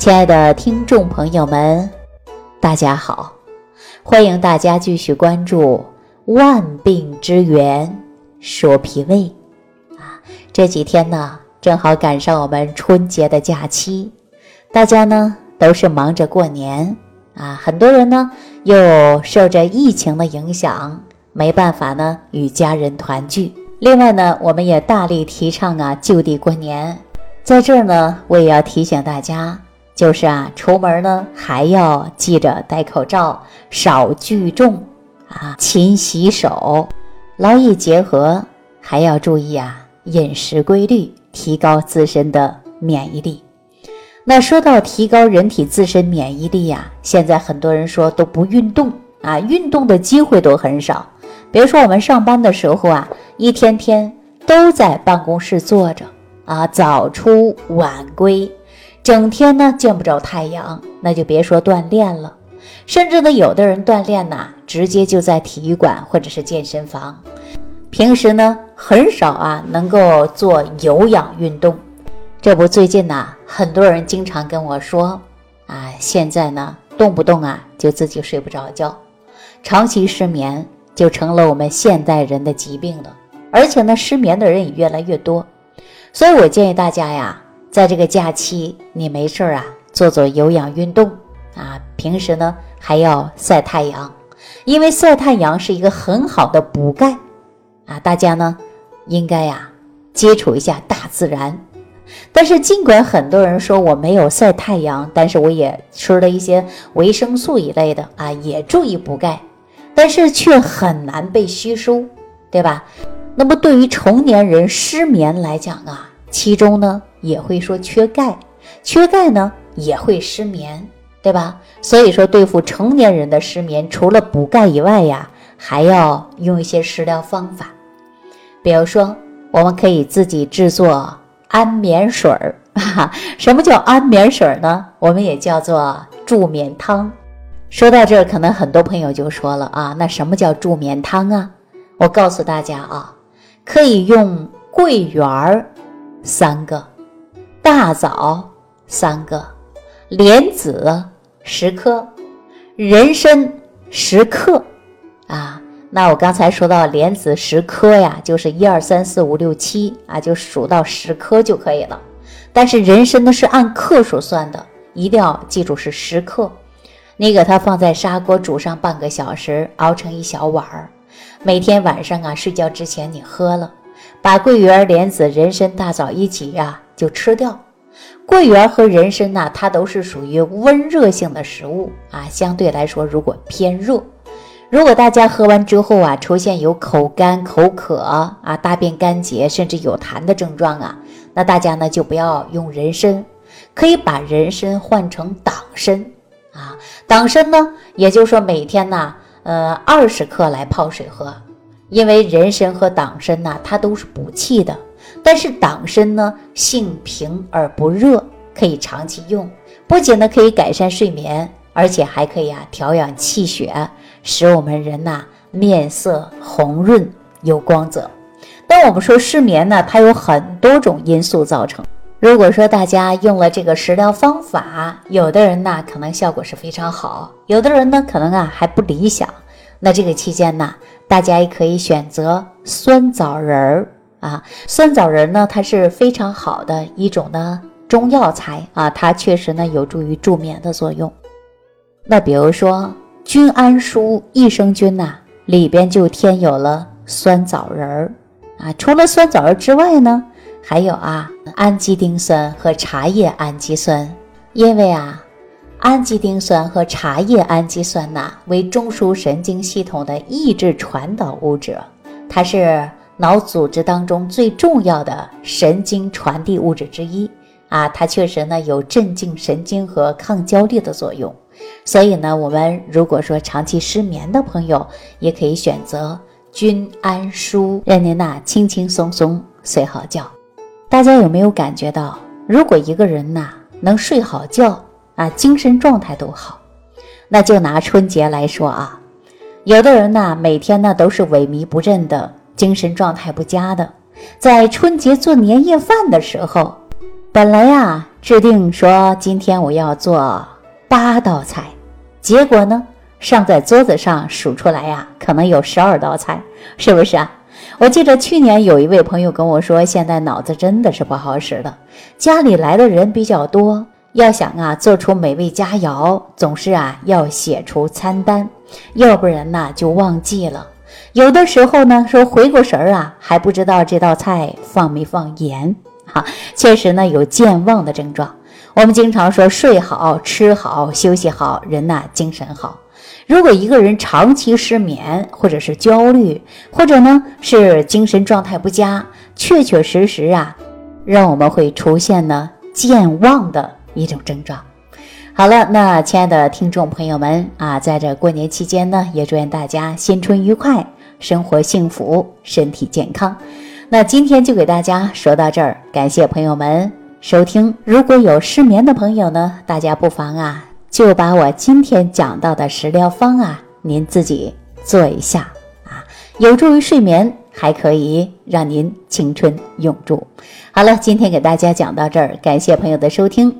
亲爱的听众朋友们，大家好！欢迎大家继续关注《万病之源说脾胃》啊。这几天呢，正好赶上我们春节的假期，大家呢都是忙着过年啊，很多人呢又受着疫情的影响，没办法呢与家人团聚。另外呢，我们也大力提倡啊就地过年。在这儿呢，我也要提醒大家。就是啊，出门呢还要记着戴口罩，少聚众啊，勤洗手，劳逸结合，还要注意啊饮食规律，提高自身的免疫力。那说到提高人体自身免疫力呀，现在很多人说都不运动啊，运动的机会都很少。比如说我们上班的时候啊，一天天都在办公室坐着啊，早出晚归。整天呢见不着太阳，那就别说锻炼了。甚至呢，有的人锻炼呐，直接就在体育馆或者是健身房。平时呢，很少啊能够做有氧运动。这不，最近呐，很多人经常跟我说，啊，现在呢，动不动啊就自己睡不着觉，长期失眠就成了我们现代人的疾病了。而且呢，失眠的人也越来越多。所以我建议大家呀。在这个假期，你没事啊，做做有氧运动啊。平时呢，还要晒太阳，因为晒太阳是一个很好的补钙啊。大家呢，应该呀，接触一下大自然。但是，尽管很多人说我没有晒太阳，但是我也吃了一些维生素一类的啊，也注意补钙，但是却很难被吸收，对吧？那么，对于成年人失眠来讲啊，其中呢？也会说缺钙，缺钙呢也会失眠，对吧？所以说对付成年人的失眠，除了补钙以外呀，还要用一些食疗方法。比如说，我们可以自己制作安眠水儿。什么叫安眠水呢？我们也叫做助眠汤。说到这儿，可能很多朋友就说了啊，那什么叫助眠汤啊？我告诉大家啊，可以用桂圆儿三个。大枣三个，莲子十颗，人参十克，啊，那我刚才说到莲子十颗呀，就是一二三四五六七啊，就数到十颗就可以了。但是人参呢是按克数算的，一定要记住是十克。你给它放在砂锅煮上半个小时，熬成一小碗儿，每天晚上啊睡觉之前你喝了，把桂圆、莲子、人参、大枣一起呀。就吃掉，桂圆和人参呢，它都是属于温热性的食物啊。相对来说，如果偏热，如果大家喝完之后啊，出现有口干、口渴啊、大便干结，甚至有痰的症状啊，那大家呢就不要用人参，可以把人参换成党参啊。党参呢，也就是说每天呢，呃，二十克来泡水喝，因为人参和党参呢，它都是补气的。但是党参呢，性平而不热，可以长期用。不仅呢可以改善睡眠，而且还可以啊调养气血，使我们人呐面色红润有光泽。但我们说失眠呢，它有很多种因素造成。如果说大家用了这个食疗方法，有的人呢可能效果是非常好，有的人呢可能啊还不理想。那这个期间呢，大家也可以选择酸枣仁儿。啊，酸枣仁呢，它是非常好的一种呢中药材啊，它确实呢有助于助眠的作用。那比如说君安舒益生菌呐，里边就添有了酸枣仁儿啊。除了酸枣仁之外呢，还有啊氨基丁酸和茶叶氨基酸。因为啊，氨基丁酸和茶叶氨基酸钠，为中枢神经系统的抑制传导物质，它是。脑组织当中最重要的神经传递物质之一啊，它确实呢有镇静神经和抗焦虑的作用。所以呢，我们如果说长期失眠的朋友，也可以选择君安舒，让您呐轻轻松松睡好觉。大家有没有感觉到，如果一个人呐能睡好觉啊，精神状态都好？那就拿春节来说啊，有的人呢每天呢都是萎靡不振的。精神状态不佳的，在春节做年夜饭的时候，本来呀制定说今天我要做八道菜，结果呢，上在桌子上数出来呀，可能有十二道菜，是不是啊？我记得去年有一位朋友跟我说，现在脑子真的是不好使了，家里来的人比较多，要想啊做出美味佳肴，总是啊要写出餐单，要不然呢就忘记了。有的时候呢说回过神儿啊，还不知道这道菜放没放盐，哈，确实呢有健忘的症状。我们经常说睡好、吃好、休息好，人呐精神好。如果一个人长期失眠，或者是焦虑，或者呢是精神状态不佳，确确实实啊，让我们会出现呢健忘的一种症状。好了，那亲爱的听众朋友们啊，在这过年期间呢，也祝愿大家新春愉快，生活幸福，身体健康。那今天就给大家说到这儿，感谢朋友们收听。如果有失眠的朋友呢，大家不妨啊。就把我今天讲到的食疗方啊，您自己做一下啊，有助于睡眠，还可以让您青春永驻。好了，今天给大家讲到这儿，感谢朋友的收听，